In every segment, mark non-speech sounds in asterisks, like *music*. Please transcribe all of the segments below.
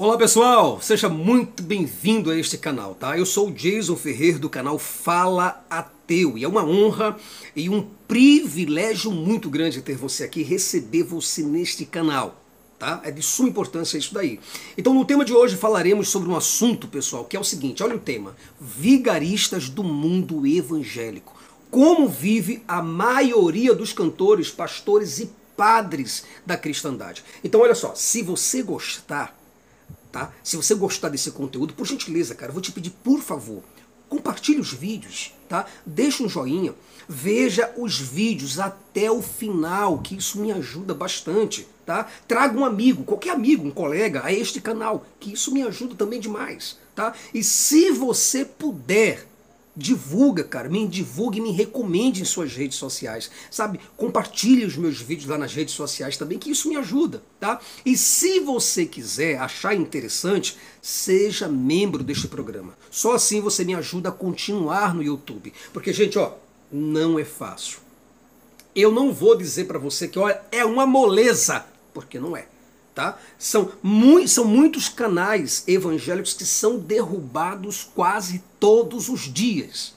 Olá pessoal, seja muito bem-vindo a este canal, tá? Eu sou o Jason Ferrer do canal Fala Ateu e é uma honra e um privilégio muito grande ter você aqui, receber você neste canal, tá? É de suma importância isso daí. Então no tema de hoje falaremos sobre um assunto, pessoal, que é o seguinte, olha o tema, vigaristas do mundo evangélico. Como vive a maioria dos cantores, pastores e padres da cristandade. Então olha só, se você gostar tá? Se você gostar desse conteúdo, por gentileza, cara, eu vou te pedir, por favor, compartilhe os vídeos, tá? Deixa um joinha, veja os vídeos até o final, que isso me ajuda bastante, tá? Traga um amigo, qualquer amigo, um colega a este canal, que isso me ajuda também demais, tá? E se você puder divulga, cara, me divulgue, me recomende em suas redes sociais, sabe? Compartilhe os meus vídeos lá nas redes sociais também, que isso me ajuda, tá? E se você quiser achar interessante, seja membro deste programa. Só assim você me ajuda a continuar no YouTube, porque gente, ó, não é fácil. Eu não vou dizer para você que olha, é uma moleza, porque não é. Tá? São, mu são muitos canais evangélicos que são derrubados quase todos os dias.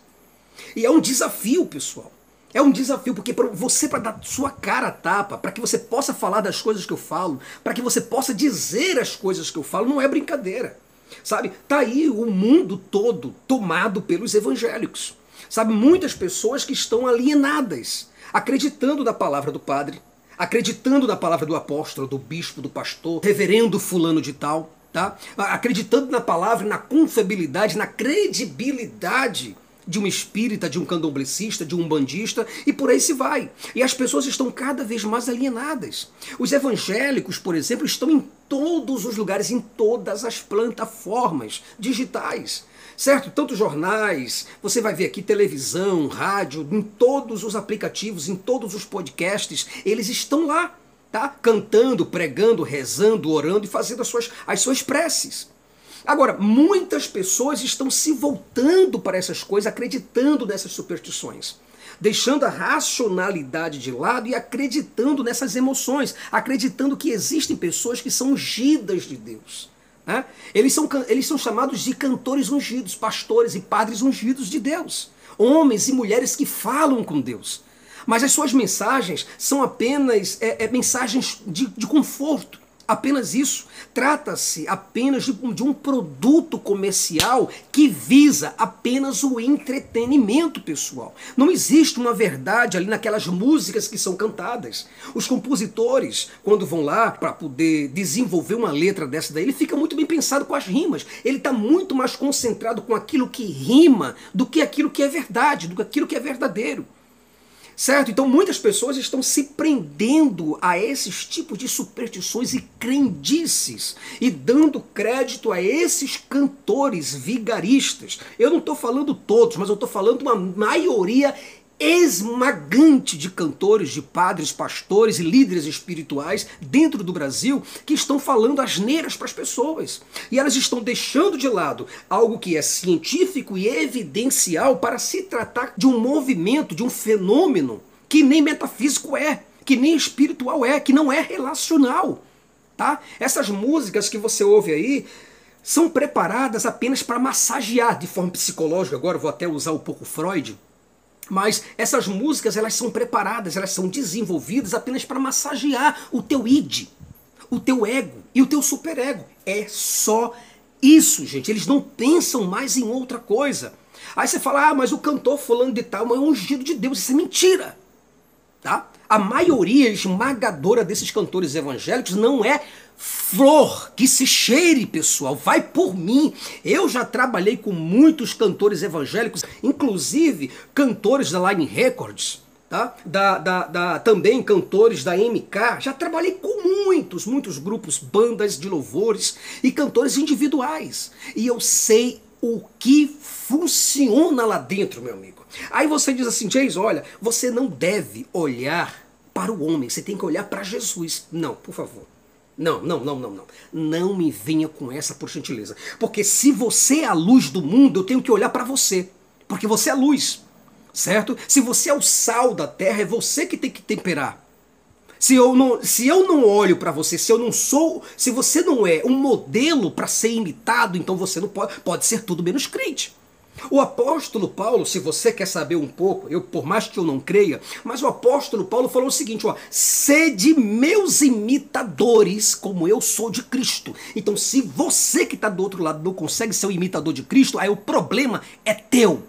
E é um desafio, pessoal. É um desafio, porque para você, para dar sua cara a tapa, para que você possa falar das coisas que eu falo, para que você possa dizer as coisas que eu falo, não é brincadeira. Sabe? Tá aí o mundo todo tomado pelos evangélicos. Sabe? Muitas pessoas que estão alienadas, acreditando na palavra do padre, acreditando na palavra do apóstolo, do bispo, do pastor, reverendo fulano de tal, tá? Acreditando na palavra, na confiabilidade, na credibilidade de um espírita, de um candomblessista, de um bandista e por aí se vai. E as pessoas estão cada vez mais alienadas. Os evangélicos, por exemplo, estão em todos os lugares, em todas as plataformas digitais certo? Tanto jornais, você vai ver aqui televisão, rádio, em todos os aplicativos, em todos os podcasts, eles estão lá, tá? Cantando, pregando, rezando, orando e fazendo as suas, as suas preces. Agora, muitas pessoas estão se voltando para essas coisas, acreditando nessas superstições deixando a racionalidade de lado e acreditando nessas emoções, acreditando que existem pessoas que são ungidas de Deus. Né? Eles, são, eles são chamados de cantores ungidos, pastores e padres ungidos de Deus. Homens e mulheres que falam com Deus. Mas as suas mensagens são apenas é, é, mensagens de, de conforto, Apenas isso. Trata-se apenas de, de, um produto comercial que visa apenas o entretenimento pessoal. Não existe uma verdade ali naquelas músicas que são cantadas. Os compositores, quando vão lá para poder desenvolver uma letra dessa daí, ele fica muito bem pensado com as rimas. Ele está muito mais concentrado com aquilo que rima do que aquilo que é verdade, do que aquilo que é verdadeiro. Certo? Então muitas pessoas estão se prendendo a esses tipos de superstições e crendices e dando crédito a esses cantores vigaristas. Eu não estou falando todos, mas eu estou falando uma maioria esmagante de cantores, de padres, pastores e líderes espirituais dentro do Brasil que estão falando asneiras para as pessoas. E elas estão deixando de lado algo que é científico e evidencial para se tratar de um movimento, de um fenômeno que nem metafísico é, que nem espiritual é, que não é relacional. Tá? Essas músicas que você ouve aí são preparadas apenas para massagear de forma psicológica. Agora vou até usar um pouco Freud mas essas músicas elas são preparadas, elas são desenvolvidas apenas para massagear o teu id, o teu ego e o teu superego. É só isso, gente. Eles não pensam mais em outra coisa. Aí você fala, ah, mas o cantor fulano de tal é um ungido de Deus. Isso é mentira. Tá? A maioria esmagadora desses cantores evangélicos não é flor que se cheire, pessoal. Vai por mim. Eu já trabalhei com muitos cantores evangélicos, inclusive cantores da Line Records. Tá? Da, da, da, também cantores da MK, já trabalhei com muitos, muitos grupos, bandas de louvores e cantores individuais. E eu sei o que funciona lá dentro, meu amigo. Aí você diz assim, James, olha, você não deve olhar para o homem, você tem que olhar para Jesus. Não, por favor. Não, não, não, não, não. Não me venha com essa por gentileza. Porque se você é a luz do mundo, eu tenho que olhar para você. Porque você é a luz. Certo? Se você é o sal da terra, é você que tem que temperar. Se eu não, se eu não olho para você, se eu não sou, se você não é um modelo para ser imitado, então você não pode, pode ser tudo menos crente. O apóstolo Paulo, se você quer saber um pouco, eu por mais que eu não creia, mas o apóstolo Paulo falou o seguinte, ó: "Sede meus imitadores, como eu sou de Cristo". Então, se você que está do outro lado não consegue ser o imitador de Cristo, aí o problema é teu.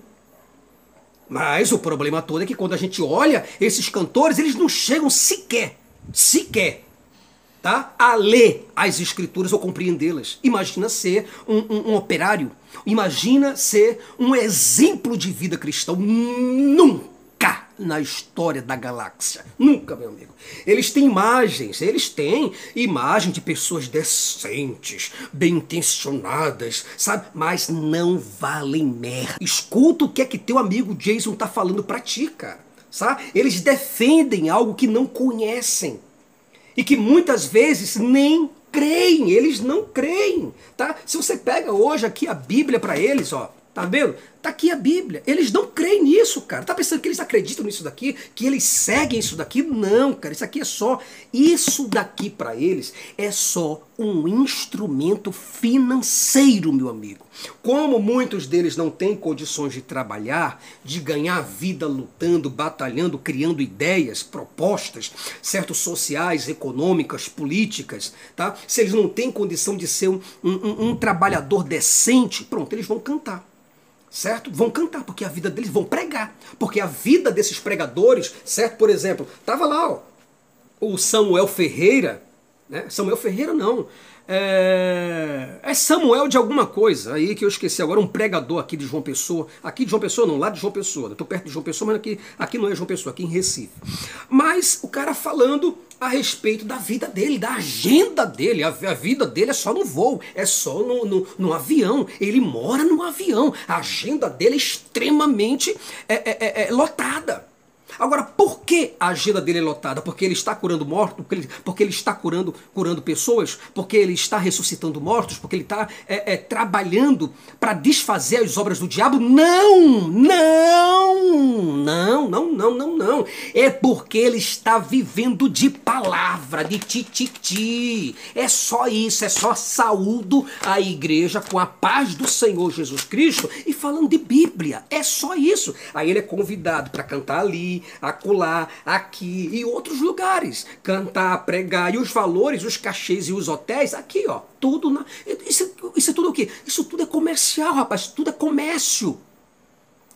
Mas o problema todo é que quando a gente olha esses cantores, eles não chegam sequer sequer tá? a ler as escrituras ou compreendê-las. Imagina ser um, um, um, operário, imagina ser um exemplo de vida cristã. Nunca na história da galáxia. Nunca, meu amigo. Eles têm imagens, eles têm imagem de pessoas decentes, bem intencionadas, sabe? Mas não valem merda. Escuta o que é que teu amigo Jason tá falando pra ti, cara sabe? Eles defendem algo que não conhecem e que muitas vezes nem creem, eles não creem, tá? Se você pega hoje aqui a Bíblia para eles, ó, tá vendo? Tá aqui a Bíblia. Eles não creem nisso, cara. Tá pensando que eles acreditam nisso daqui? Que eles seguem isso daqui? Não, cara. Isso aqui é só. Isso daqui para eles é só um instrumento financeiro, meu amigo. Como muitos deles não têm condições de trabalhar, de ganhar vida lutando, batalhando, criando ideias, propostas, certo? Sociais, econômicas, políticas, tá? Se eles não têm condição de ser um, um, um trabalhador decente, pronto, eles vão cantar certo? Vão cantar, porque a vida deles vão pregar. Porque a vida desses pregadores, certo? Por exemplo, tava lá, ó, o Samuel Ferreira, né? Samuel Ferreira não. É, é, Samuel de alguma coisa, aí que eu esqueci agora, um pregador aqui de João Pessoa. Aqui de João Pessoa, não, lá de João Pessoa. Eu tô perto de João Pessoa, mas aqui, aqui não é João Pessoa, aqui em Recife. Mas o cara falando a respeito da vida dele, da agenda dele. A, a vida dele é só no voo, é só no, no, no, avião. Ele mora no avião. A agenda dele é extremamente é, é, é, é lotada. Agora, por que a agenda dele é lotada? Porque ele está curando mortos? Porque ele, porque ele está curando, curando pessoas? Porque ele está ressuscitando mortos? Porque ele está é, é, trabalhando para desfazer as obras do diabo? Não! Não! Não, não, não, não, não. É porque ele está vivendo de palavra, de tititi. É só isso, é só saúdo a igreja com a paz do Senhor Jesus Cristo e falando de Bíblia. É só isso. Aí ele é convidado para cantar ali, acolá, aqui e outros lugares. Cantar, pregar. E os valores, os cachês e os hotéis, aqui, ó. Tudo na. Isso, isso é tudo o quê? Isso tudo é comercial, rapaz. Tudo é comércio.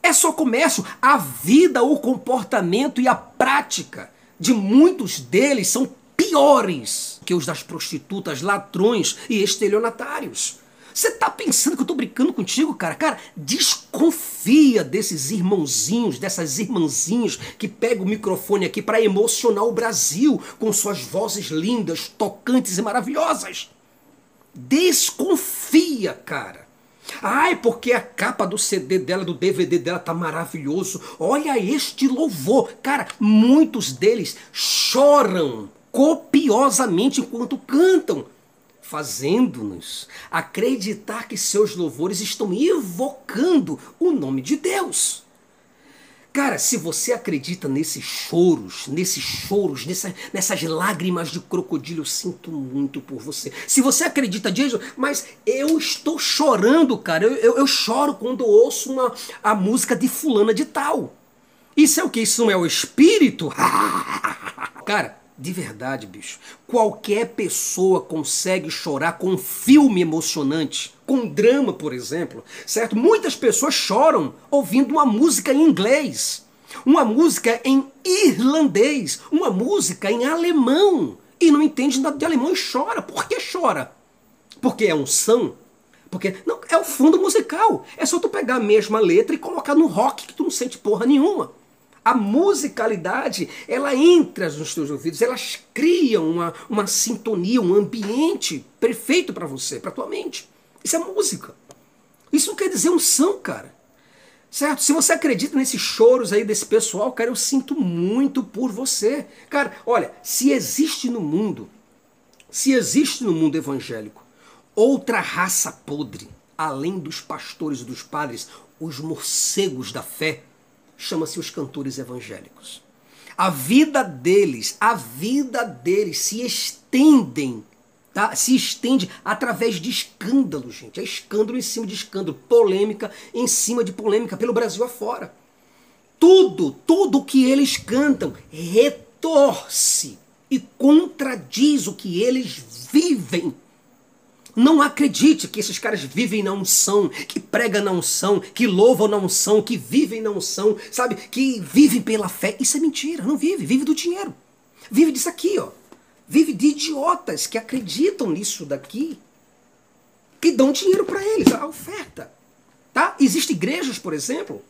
É só comércio. A vida, o comportamento e a prática de muitos deles são piores que os das prostitutas, ladrões e estelionatários. Você tá pensando que eu tô brincando contigo, cara? Cara, desconfia desses irmãozinhos, dessas irmãzinhas que pegam o microfone aqui para emocionar o Brasil com suas vozes lindas, tocantes e maravilhosas. Desconfia, cara. Ai, porque a capa do CD dela, do DVD dela tá maravilhoso. Olha este louvor. Cara, muitos deles choram copiosamente enquanto cantam fazendo-nos acreditar que seus louvores estão evocando o nome de Deus. Cara, se você acredita nesses choros, nesses choros, nessa, nessas lágrimas de crocodilo, eu sinto muito por você. Se você acredita disso, mas eu estou chorando, cara. Eu, eu, eu choro quando ouço uma, a música de fulana de tal. Isso é o que? Isso não é o espírito? *laughs* cara, de verdade, bicho. Qualquer pessoa consegue chorar com um filme emocionante, com drama, por exemplo, certo? Muitas pessoas choram ouvindo uma música em inglês, uma música em irlandês, uma música em alemão e não entende nada de alemão e chora. Por que chora? Porque é unção? Porque não é o fundo musical. É só tu pegar a mesma letra e colocar no rock que tu não sente porra nenhuma. A musicalidade, ela entra nos teus ouvidos, elas criam uma, uma sintonia, um ambiente perfeito para você, para tua mente. Isso é música. Isso não quer dizer unção, cara. Certo? Se você acredita nesses choros aí desse pessoal, cara, eu sinto muito por você. Cara, olha, se existe no mundo, se existe no mundo evangélico outra raça podre, além dos pastores e dos padres, os morcegos da fé, chama-se os cantores evangélicos. A vida deles, a vida deles se estendem, tá? Se estende através de escândalo, gente. É escândalo em cima de escândalo, polêmica em cima de polêmica pelo Brasil afora. Tudo, tudo que eles cantam retorce e contradiz o que eles vivem. Não acredite que esses caras vivem na unção, que pregam na unção, que louvam na unção, que vivem na unção, sabe? Que vivem pela fé. Isso é mentira, não vive, vive do dinheiro. Vive disso aqui, ó. Vive de idiotas que acreditam nisso daqui, que dão dinheiro para eles, a oferta. Tá? Existem igrejas, por exemplo,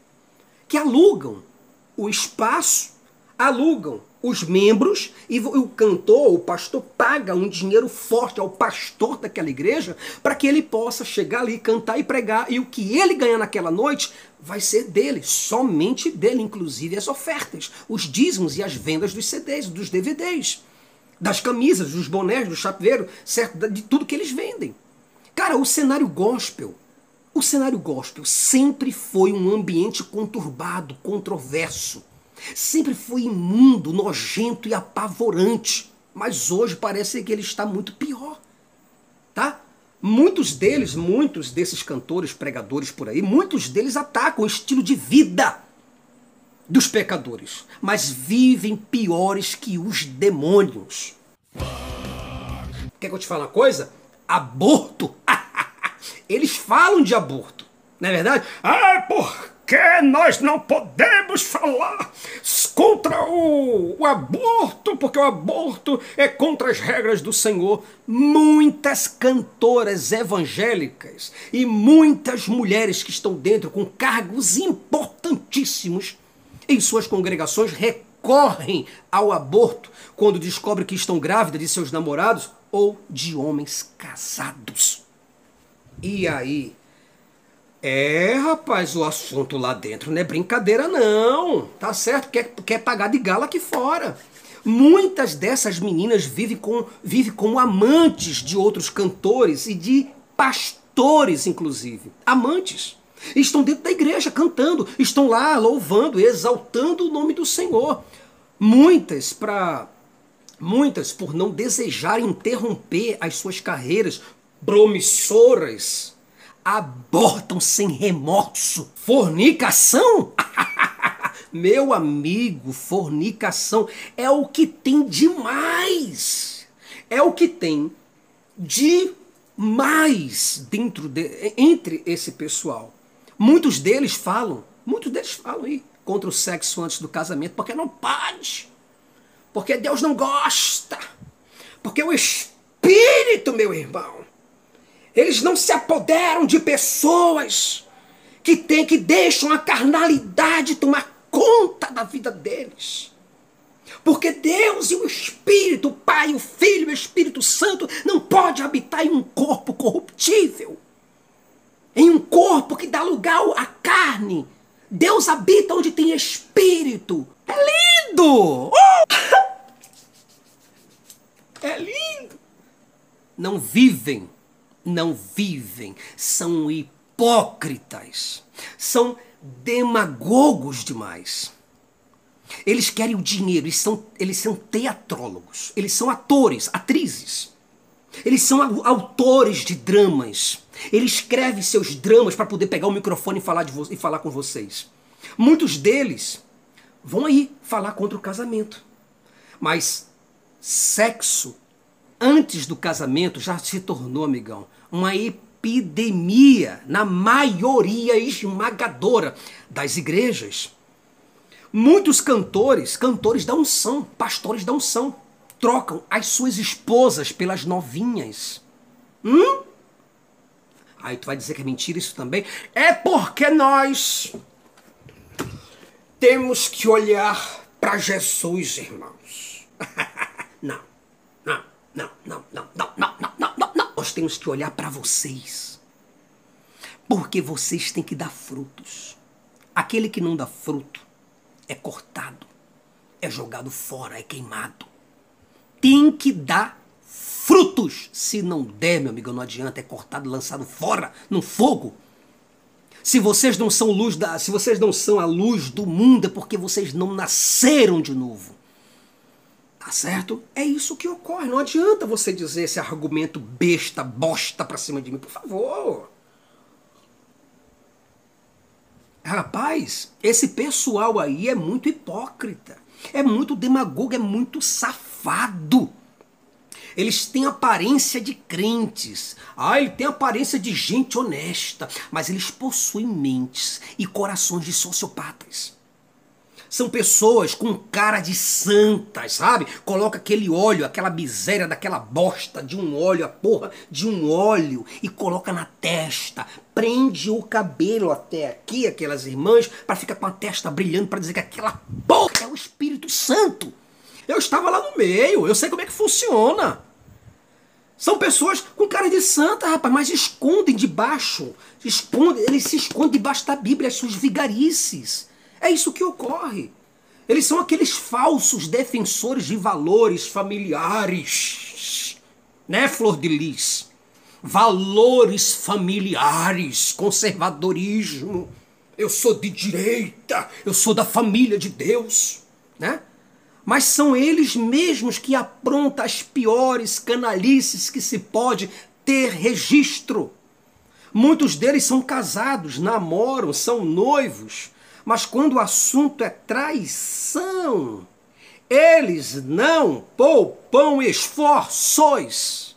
que alugam o espaço, alugam os membros e o cantor, o pastor, paga um dinheiro forte ao pastor daquela igreja para que ele possa chegar ali, cantar e pregar. E o que ele ganhar naquela noite vai ser dele, somente dele, inclusive as ofertas, os dízimos e as vendas dos CDs, dos DVDs, das camisas, dos bonés, do chaveiro, certo? De tudo que eles vendem. Cara, o cenário gospel, o cenário gospel sempre foi um ambiente conturbado, controverso Sempre foi imundo, nojento e apavorante. Mas hoje parece que ele está muito pior. Tá? Muitos deles, muitos desses cantores, pregadores por aí, muitos deles atacam o estilo de vida dos pecadores, mas vivem piores que os demônios. Quer que eu te fale uma coisa? Aborto. *laughs* Eles falam de aborto, não é verdade? Ah, por que nós não podemos falar contra o, o, aborto, porque o aborto é contra as regras do Senhor. Muitas cantoras evangélicas e muitas mulheres que estão dentro com cargos importantíssimos em suas congregações recorrem ao aborto quando descobrem que estão grávidas de seus namorados ou de homens casados. E aí, é, rapaz, o assunto lá dentro não é brincadeira, não. Tá certo? Quer, quer pagar de gala aqui fora. Muitas dessas meninas vivem, com, vivem como amantes de outros cantores e de pastores, inclusive. Amantes. Estão dentro da igreja cantando, estão lá louvando, exaltando o nome do Senhor. Muitas para muitas por não desejarem interromper as suas carreiras promissoras abortam sem remorso. Fornicação? *laughs* Meu amigo, fornicação é o que tem demais. É o que tem demais dentro de, entre esse pessoal. Muitos deles falam, muitos deles falam aí contra o sexo antes do casamento, porque não pode. Porque Deus não gosta. Porque o espírito, meu irmão, eles não se apoderam de pessoas que têm que deixam a carnalidade tomar conta da vida deles. Porque Deus e o Espírito, o Pai, o Filho e o Espírito Santo não pode habitar em um corpo corruptível. Em um corpo que dá lugar à carne. Deus habita onde tem espírito. É lindo! *laughs* É lindo! Não vivem não vivem, são hipócritas, são demagogos demais. Eles querem o dinheiro, eles são, eles são teatrólogos, eles são atores, atrizes. Eles são autores de dramas. Ele escreve seus dramas para poder pegar o microfone e falar, de e falar com vocês. Muitos deles vão aí falar contra o casamento. Mas sexo antes do casamento já se tornou, amigão, uma epidemia na maioria esmagadora das igrejas. Muitos cantores, cantores da unção, pastores da unção, trocam as suas esposas pelas novinhas. Hum? Aí tu vai dizer que é mentira isso também? É porque nós temos que olhar para Jesus, irmãos. *laughs* não, não, não, não, não, não, não, não, não, nós temos que olhar para vocês. Porque vocês têm que dar frutos. Aquele que não dá fruto é cortado, é jogado fora, é queimado. Tem que dar frutos. Se não der, meu amigo, não adianta, é cortado, lançado fora no fogo. Se vocês não são luz da, se vocês não são a luz do mundo é porque vocês não nasceram de novo. Tá certo? É isso que ocorre. Não adianta você dizer esse argumento besta, bosta pra cima de mim, por favor. Rapaz, esse pessoal aí é muito hipócrita, é muito demagogo, é muito safado. Eles têm aparência de crentes. Ah, ele tem aparência de gente honesta. Mas eles possuem mentes e corações de sociopatas. São pessoas com cara de santas, sabe? Coloca aquele óleo, aquela miséria daquela bosta de um óleo, a porra de um óleo, e coloca na testa. Prende o cabelo até aqui, aquelas irmãs, para ficar com a testa brilhando, para dizer que aquela porra é o Espírito Santo. Eu estava lá no meio, eu sei como é que funciona. São pessoas com cara de santa, rapaz, mas escondem debaixo. Escondem, eles se escondem debaixo da Bíblia, as suas vigarices. É isso que ocorre. Eles são aqueles falsos defensores de valores familiares. Né, Flor de Lis? Valores familiares, conservadorismo. Eu sou de direita, eu sou da família de Deus, né? mas são eles mesmos que aprontam as piores canalices que se pode ter registro. Muitos deles são casados, namoram, são noivos, mas quando o assunto é traição, eles não poupam esforços.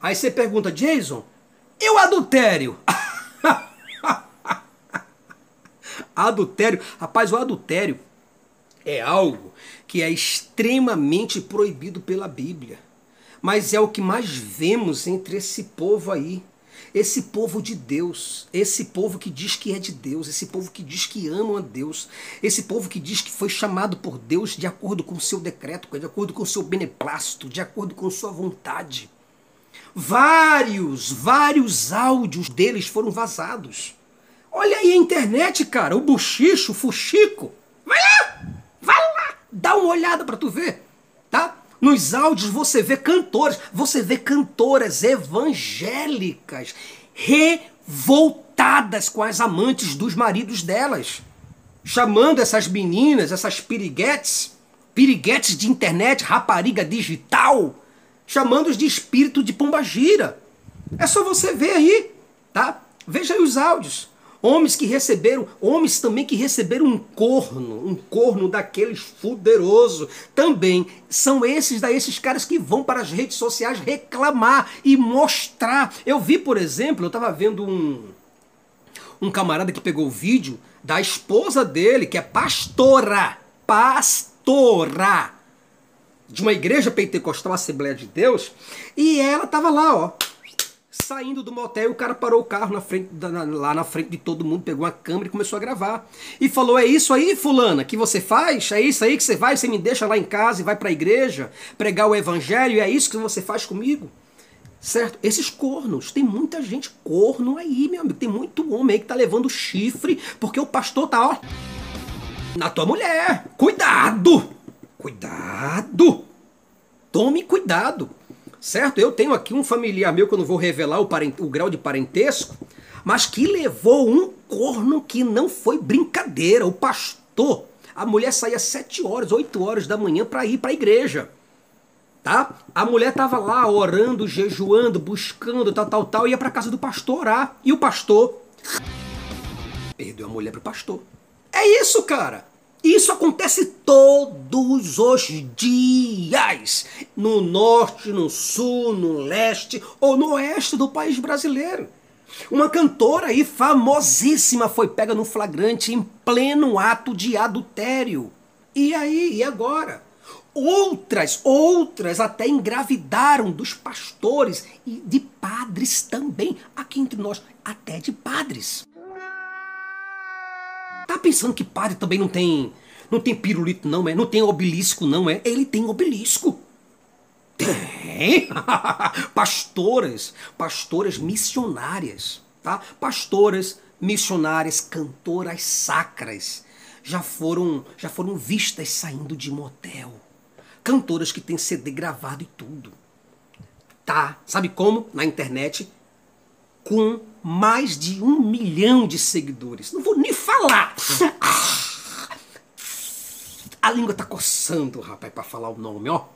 Aí você pergunta, Jason, e o adultério? *laughs* adultério, rapaz, o adultério é algo que é extremamente proibido pela Bíblia. Mas é o que mais vemos entre esse povo aí. Esse povo de Deus, esse povo que diz que é de Deus, esse povo que diz que ama a Deus, esse povo que diz que foi chamado por Deus de acordo com o seu decreto, de acordo com o seu beneplácito, de acordo com sua vontade. Vários, vários áudios deles foram vazados. Olha aí a internet, cara, o buchicho, o fuxico. Vai lá! Dá uma olhada para tu ver? Nos áudios você vê cantores, você vê cantoras evangélicas revoltadas com as amantes dos maridos delas, chamando essas meninas, essas piriguetes, piriguetes de internet, rapariga digital, chamando-os de espírito de pombagira. É só você ver aí, tá? Veja aí os áudios. Homens que receberam, homens também que receberam um corno, um corno daqueles fuderoso. Também são esses daí, esses caras que vão para as redes sociais reclamar e mostrar. Eu vi, por exemplo, eu estava vendo um um camarada que pegou o vídeo da esposa dele, que é pastora, pastora de uma igreja pentecostal Assembleia de Deus, e ela estava lá, ó, saindo do motel, o cara parou o carro na frente, lá na frente de todo mundo, pegou uma câmera e começou a gravar. E falou: É isso aí, fulana, que você faz? É isso aí que você vai? Você me deixa lá em casa e vai para a igreja pregar o evangelho? É isso que você faz comigo? Certo? Esses cornos, tem muita gente corno aí, meu amigo. Tem muito homem aí que tá levando chifre porque o pastor tá, ó, na tua mulher. Cuidado! Cuidado! Tome cuidado certo? Eu tenho aqui um familiar meu que eu não vou revelar o, parent... o grau de parentesco, mas que levou um corno que não foi brincadeira. O pastor, a mulher saía sete horas, oito horas da manhã para ir para a igreja. Tá? A mulher tava lá orando, jejuando, buscando, tal, tal, tal, ia para casa do pastor orar. E o pastor perdeu a mulher pro pastor. É isso, cara. Isso acontece todos os dias, no norte, no sul, no leste ou no oeste do país brasileiro. Uma cantora aí famosíssima foi pega no flagrante em pleno ato de adultério. E aí, e agora? Outras, outras até engravidaram dos pastores e de padres também, aqui entre nós, até de padres. Tá pensando que padre também não tem não tem pirulito não, é? Não tem obelisco não, é? Ele tem obelisco. Tem! *laughs* pastoras, pastoras missionárias, tá? Pastoras, missionárias, cantoras sacras já foram, já foram vistas saindo de motel. Cantoras que têm CD gravado e tudo. Tá? Sabe como? Na internet com mais de um milhão de seguidores. Não vou nem falar. A língua tá coçando, rapaz, para falar o nome, ó.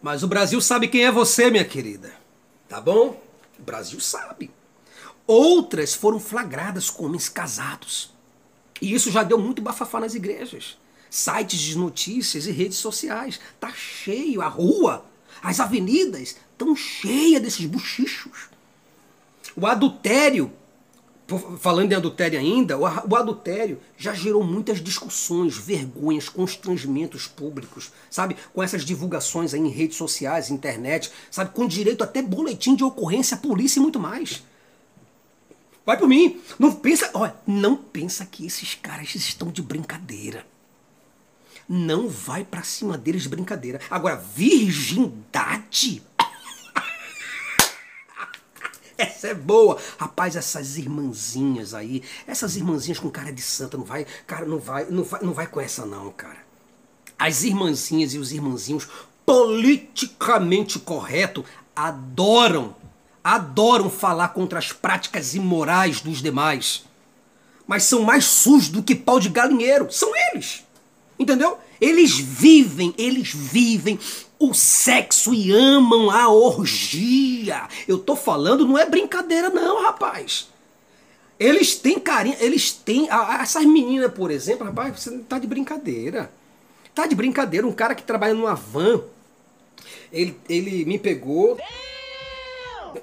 Mas o Brasil sabe quem é você, minha querida. Tá bom? O Brasil sabe. Outras foram flagradas com homens casados. E isso já deu muito bafafá nas igrejas. Sites de notícias e redes sociais. Tá cheio, a rua, as avenidas estão cheias desses buchichos. O adultério falando em adultério ainda, o adultério já gerou muitas discussões, vergonhas, constrangimentos públicos, sabe? Com essas divulgações aí em redes sociais, internet, sabe? Com direito até boletim de ocorrência, polícia e muito mais. Vai por mim. Não pensa, olha, não pensa que esses caras estão de brincadeira. Não vai para cima deles de brincadeira. Agora, virgindade essa é boa. Rapaz, essas irmãzinhas aí, essas irmãzinhas com cara de santa, não vai, cara, não vai, não vai, não vai com essa não, cara. As irmãzinhas e os irmãzinhos politicamente correto adoram, adoram falar contra as práticas imorais dos demais. Mas são mais sujos do que pau de galinheiro. São eles. Entendeu? Eles vivem, eles vivem o sexo e amam a orgia. Eu tô falando, não é brincadeira não, rapaz. Eles têm carinho, eles têm. Essas meninas, por exemplo, rapaz, você tá de brincadeira. Tá de brincadeira. Um cara que trabalha numa van, ele, ele me pegou.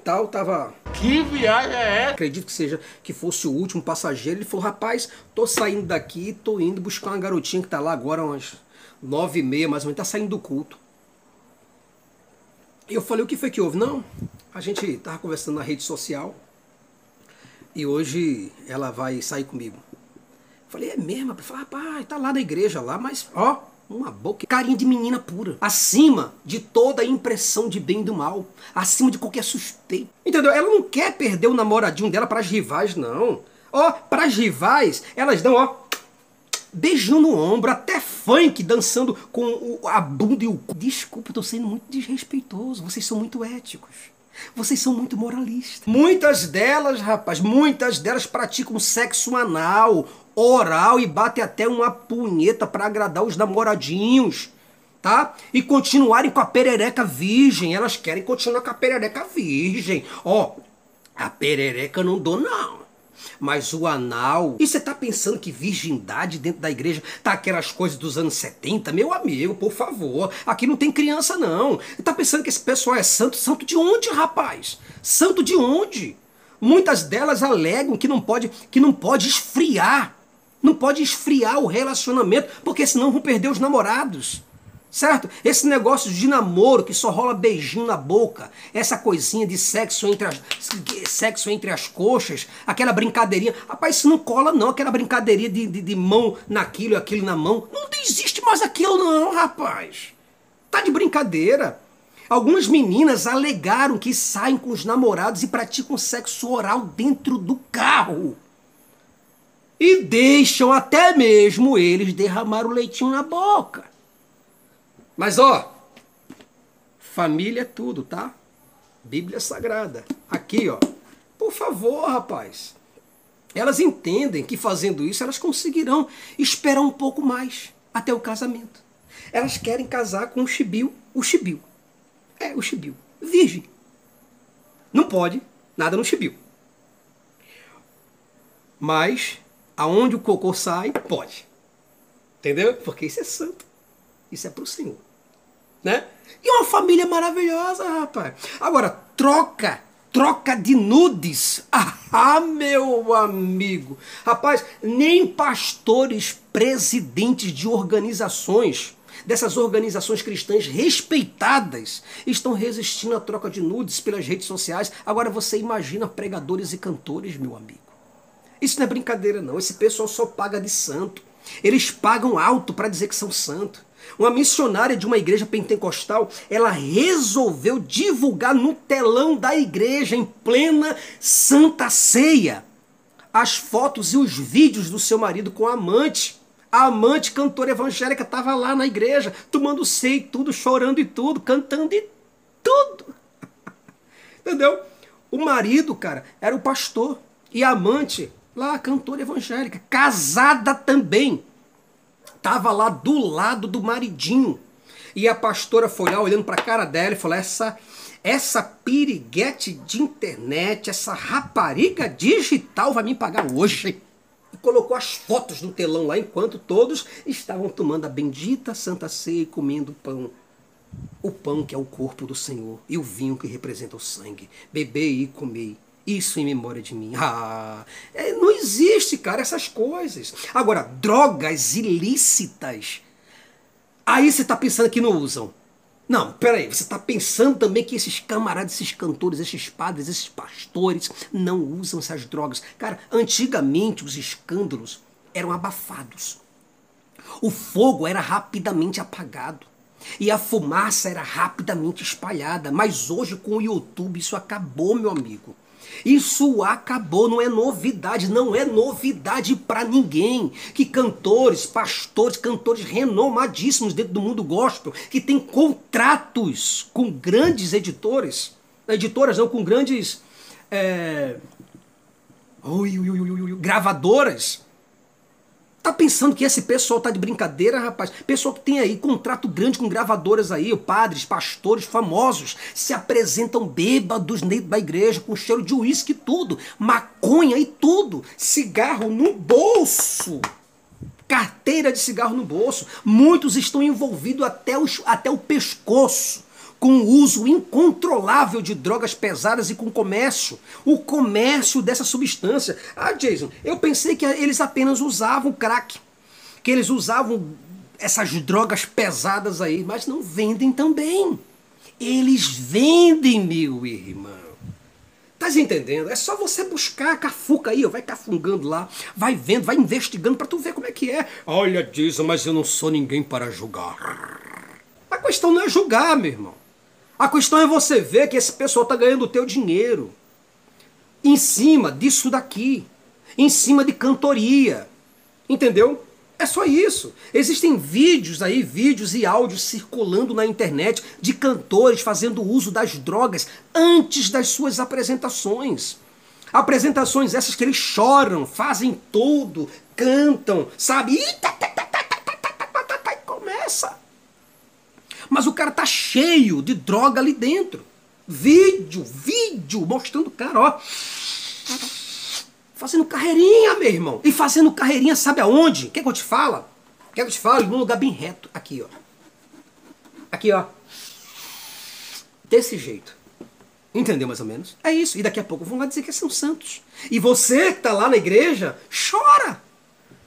Tal, tava. Que viagem é essa? Acredito que seja que fosse o último passageiro. Ele falou: Rapaz, tô saindo daqui, tô indo buscar uma garotinha que tá lá agora, umas nove e meia mais ou menos, tá saindo do culto. Eu falei, o que foi que houve? Não, a gente estava conversando na rede social e hoje ela vai sair comigo. falei, é mesmo? Falei, rapaz, tá lá na igreja lá, mas ó, uma boca, carinha de menina pura, acima de toda impressão de bem e do mal, acima de qualquer suspeito. Entendeu? Ela não quer perder o namoradinho dela para as rivais, não. Ó, para as rivais, elas dão, ó, beijão no ombro, até funk dançando com a bunda e o cu. Desculpa, eu tô sendo muito desrespeitoso. Vocês são muito éticos. Vocês são muito moralistas. Muitas delas, rapaz, muitas delas praticam sexo anal, oral e batem até uma punheta para agradar os namoradinhos. Tá? E continuarem com a perereca virgem. Elas querem continuar com a perereca virgem. Ó, a perereca não dou não. Mas o anal. E você tá pensando que virgindade dentro da igreja tá aquelas coisas dos anos 70? Meu amigo, por favor. Aqui não tem criança, não. Tá pensando que esse pessoal é santo? Santo de onde, rapaz? Santo de onde? Muitas delas alegam que não pode, que não pode esfriar. Não pode esfriar o relacionamento, porque senão vão perder os namorados certo? Esse negócio de namoro que só rola beijinho na boca, essa coisinha de sexo entre as, sexo entre as coxas, aquela brincadeirinha. Rapaz, isso não cola não, aquela brincadeirinha de, de, de mão naquilo e aquilo na mão. Não existe mais aquilo não, rapaz. Tá de brincadeira. Algumas meninas alegaram que saem com os namorados e praticam sexo oral dentro do carro. E deixam até mesmo eles derramar o leitinho na boca. Mas ó, família é tudo, tá? Bíblia Sagrada. Aqui, ó. Por favor, rapaz. Elas entendem que fazendo isso elas conseguirão esperar um pouco mais até o casamento. Elas querem casar com o chibiu, o chibiu. É, o chibiu. Virgem. Não pode nada no chibiu. Mas aonde o cocô sai, pode. Entendeu? Porque isso é santo. Isso é para o Senhor. Né? E uma família maravilhosa, rapaz. Agora, troca, troca de nudes. *laughs* Ah, meu amigo. Rapaz, nem pastores, presidentes de organizações, dessas organizações cristãs respeitadas, estão resistindo à troca de nudes pelas redes sociais. Agora você imagina pregadores e cantores, meu amigo. Isso não é brincadeira, não. Esse pessoal só paga de santo. Eles pagam alto para dizer que são santos. Uma missionária de uma igreja pentecostal, ela resolveu divulgar no telão da igreja, em plena Santa Ceia, as fotos e os vídeos do seu marido com a amante. A amante cantora evangélica estava lá na igreja, tomando ceia e tudo, chorando e tudo, cantando e tudo. *laughs* Entendeu? O marido, cara, era o pastor. E a amante, lá, cantora evangélica, casada também. Tava lá do lado do maridinho. E a pastora foi lá olhando para a cara dela e falou: essa, essa piriguete de internet, essa rapariga digital vai me pagar hoje. E colocou as fotos no telão lá enquanto todos estavam tomando a bendita Santa Ceia e comendo pão. O pão que é o corpo do Senhor e o vinho que representa o sangue. Bebei e comei. Isso em memória de mim. Ah, é, não existe, cara, essas coisas. Agora, drogas ilícitas. Aí você está pensando que não usam. Não, peraí, você está pensando também que esses camaradas, esses cantores, esses padres, esses pastores não usam essas drogas. Cara, antigamente os escândalos eram abafados. O fogo era rapidamente apagado. E a fumaça era rapidamente espalhada. Mas hoje, com o YouTube, isso acabou, meu amigo. Isso acabou, não é novidade, não é novidade para ninguém. Que cantores, pastores, cantores renomadíssimos dentro do mundo gospel, que têm contratos com grandes editores, editoras não, com grandes é, ui, ui, ui, gravadoras, Tá pensando que esse pessoal tá de brincadeira, rapaz? Pessoal que tem aí contrato grande com gravadoras aí, padres, pastores famosos, se apresentam bêbados dentro da igreja, com cheiro de uísque e tudo, maconha e tudo, cigarro no bolso. Carteira de cigarro no bolso. Muitos estão envolvidos até, os, até o pescoço com o uso incontrolável de drogas pesadas e com o comércio. O comércio dessa substância. Ah, Jason, eu pensei que eles apenas usavam crack. Que eles usavam essas drogas pesadas aí, mas não vendem também. Eles vendem, meu irmão. Tá entendendo? É só você buscar cafuca aí, ó, vai cafungando lá, vai vendo, vai investigando para tu ver como é que é. Olha, Jason, mas eu não sou ninguém para julgar. A questão não é julgar, meu irmão. A questão é você ver que esse pessoal está ganhando o teu dinheiro em cima disso daqui, em cima de cantoria. Entendeu? É só isso. Existem vídeos aí, vídeos e áudios circulando na internet de cantores fazendo uso das drogas antes das suas apresentações. Apresentações essas que eles choram, fazem tudo, cantam, sabe? E começa. Mas o cara tá cheio de droga ali dentro. Vídeo, vídeo, mostrando o cara, ó. Fazendo carreirinha, meu irmão. E fazendo carreirinha, sabe aonde? Quer que eu te fala? Quer que eu te fale? Num lugar bem reto. Aqui, ó. Aqui, ó. Desse jeito. Entendeu mais ou menos? É isso. E daqui a pouco vão lá dizer que são santos. E você que tá lá na igreja, chora.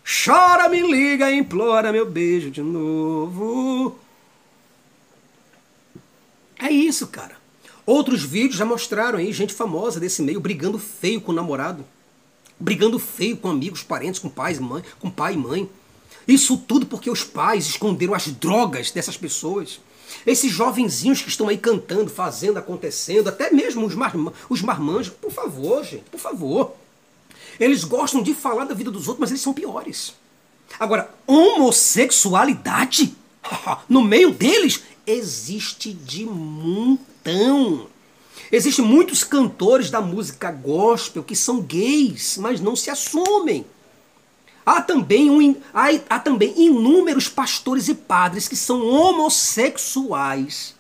Chora, me liga, implora meu beijo de novo. É isso, cara. Outros vídeos já mostraram aí gente famosa desse meio brigando feio com o namorado, brigando feio com amigos, parentes, com pais, mãe, com pai e mãe. Isso tudo porque os pais esconderam as drogas dessas pessoas. Esses jovenzinhos que estão aí cantando, fazendo, acontecendo, até mesmo os, mar, os marmanjos, por favor, gente, por favor. Eles gostam de falar da vida dos outros, mas eles são piores. Agora, homossexualidade? *laughs* No meio deles, existe de montão. Existem muitos cantores da música gospel que são gays, mas não se assumem. Há também, um, há, há também inúmeros pastores e padres que são homossexuais,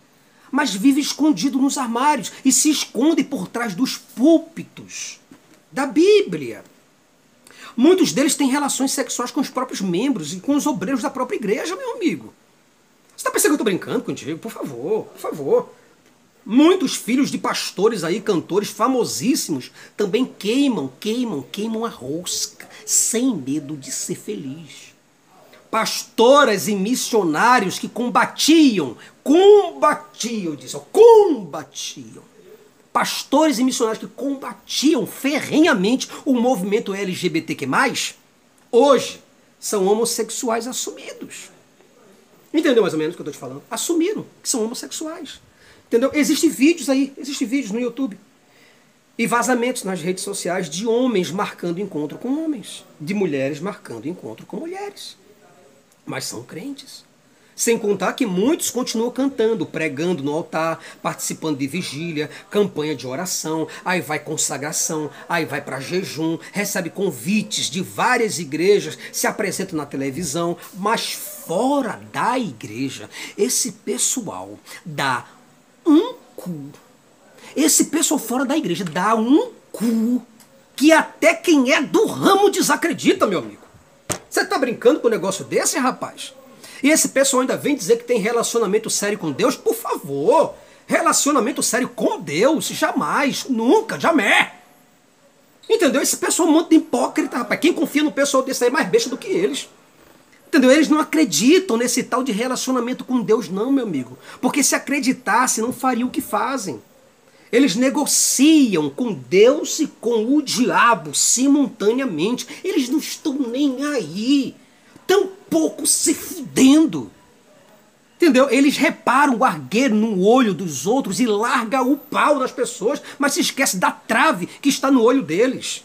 mas vivem escondidos nos armários e se escondem por trás dos púlpitos da Bíblia. Muitos deles têm relações sexuais com os próprios membros e com os obreiros da própria igreja, meu amigo. Você tá pensando que eu tô brincando contigo? Por favor, por favor. Muitos filhos de pastores aí, cantores famosíssimos, também queimam, queimam, queimam a rosca, sem medo de ser feliz. Pastoras e missionários que combatiam, combatiam, disse, combatiam. Pastores e missionários que combatiam ferrenhamente o movimento LGBTQ+, hoje são homossexuais assumidos. Entendeu mais ou menos o que eu estou te falando? Assumiram que são homossexuais. Entendeu? Existem vídeos aí, existem vídeos no YouTube. E vazamentos nas redes sociais de homens marcando encontro com homens, de mulheres marcando encontro com mulheres. Mas são crentes. Sem contar que muitos continuam cantando, pregando no altar, participando de vigília, campanha de oração, aí vai consagração, aí vai para jejum, recebe convites de várias igrejas, se apresenta na televisão, mas fora da igreja, esse pessoal dá um cu. Esse pessoal fora da igreja dá um cu que até quem é do ramo desacredita, meu amigo. Você tá brincando com um negócio desse, rapaz? E esse pessoal ainda vem dizer que tem relacionamento sério com Deus? Por favor! Relacionamento sério com Deus? Jamais, nunca, jamais! Entendeu? Esse pessoal é um monte de hipócrita, rapaz. Quem confia no pessoal desse aí é mais besta do que eles. Entendeu? Eles não acreditam nesse tal de relacionamento com Deus, não, meu amigo. Porque se acreditasse, não fariam o que fazem. Eles negociam com Deus e com o diabo simultaneamente. Eles não estão nem aí pouco se fudendo. Entendeu? Eles reparam o argueiro no olho dos outros e larga o pau das pessoas, mas se esquece da trave que está no olho deles.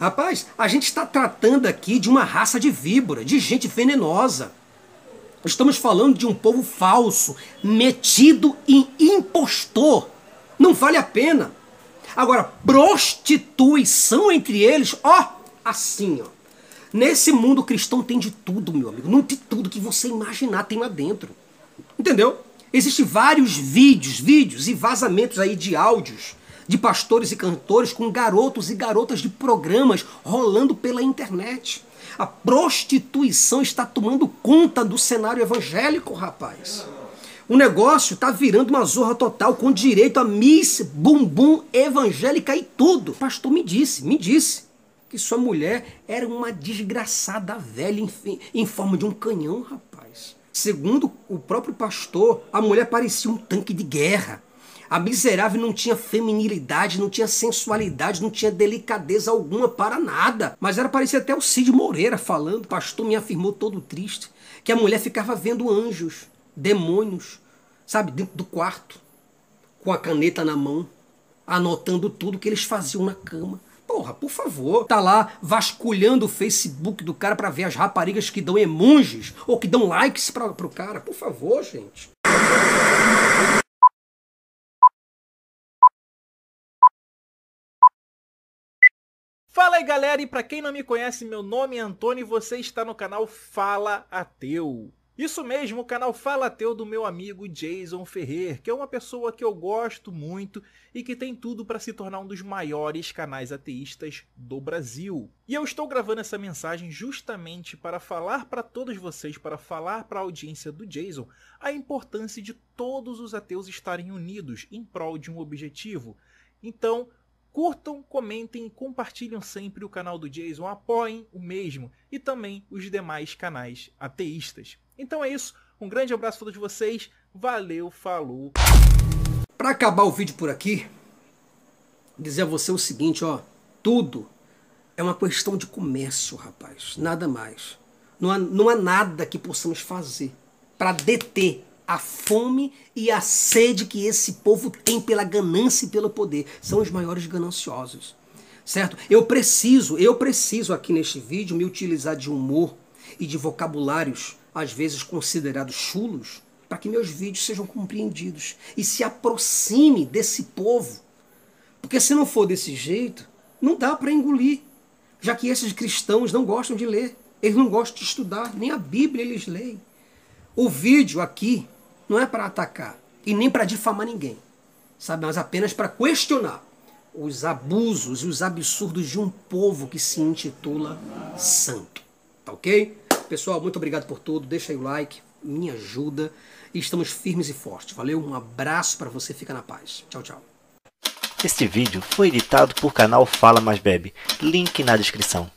Rapaz, a gente está tratando aqui de uma raça de víbora, de gente venenosa. Estamos falando de um povo falso, metido em impostor. Não vale a pena. Agora, prostituição entre eles, ó, assim, ó. Nesse mundo cristão tem de tudo, meu amigo. Não tem tudo que você imaginar tem lá dentro. Entendeu? Existem vários vídeos, vídeos e vazamentos aí de áudios de pastores e cantores com garotos e garotas de programas rolando pela internet. A prostituição está tomando conta do cenário evangélico, rapaz. O negócio está virando uma zorra total com direito a Miss Bumbum evangélica e tudo. O pastor me disse, me disse que sua mulher era uma desgraçada velha em, em forma de um canhão, rapaz. Segundo o próprio pastor, a mulher parecia um tanque de guerra. A miserável não tinha feminilidade, não tinha sensualidade, não tinha delicadeza alguma para nada. Mas era parecia até o Cid Moreira falando. O pastor me afirmou todo triste que a mulher ficava vendo anjos, demônios, sabe, dentro do quarto, com a caneta na mão, anotando tudo que eles faziam na cama. Porra, por favor. Tá lá vasculhando o Facebook do cara para ver as raparigas que dão emojis ou que dão likes pra, pro cara. Por favor, gente. Fala aí galera, e para quem não me conhece, meu nome é Antônio e você está no canal Fala Ateu. Isso mesmo, o canal Fala Teu do meu amigo Jason Ferrer, que é uma pessoa que eu gosto muito e que tem tudo para se tornar um dos maiores canais ateístas do Brasil. E eu estou gravando essa mensagem justamente para falar para todos vocês, para falar para a audiência do Jason, a importância de todos os ateus estarem unidos em prol de um objetivo. Então, Curtam, comentem e compartilhem sempre o canal do Jason, apoiem o mesmo e também os demais canais ateístas. Então é isso, um grande abraço a todos vocês, valeu, falou. Para acabar o vídeo por aqui, dizer a você o seguinte, ó, tudo é uma questão de comércio, rapaz, nada mais. Não há, não há nada que possamos fazer para deter a fome e a sede que esse povo tem pela ganância e pelo poder. São os maiores gananciosos. Certo? Eu preciso, eu preciso aqui neste vídeo me utilizar de humor e de vocabulários às vezes considerados chulos, para que meus vídeos sejam compreendidos e se aproxime desse povo. Porque se não for desse jeito, não dá para engolir, já que esses cristãos não gostam de ler, eles não gostam de estudar, nem a Bíblia eles leem. O vídeo aqui não é para atacar e nem para difamar ninguém, sabe? Mas apenas para questionar os abusos e os absurdos de um povo que se intitula santo. Tá ok? Pessoal, muito obrigado por tudo. Deixa aí o like, me ajuda. E estamos firmes e fortes. Valeu? Um abraço para você. Fica na paz. Tchau, tchau. Este vídeo foi editado por canal Fala Mais Bebe. Link na descrição.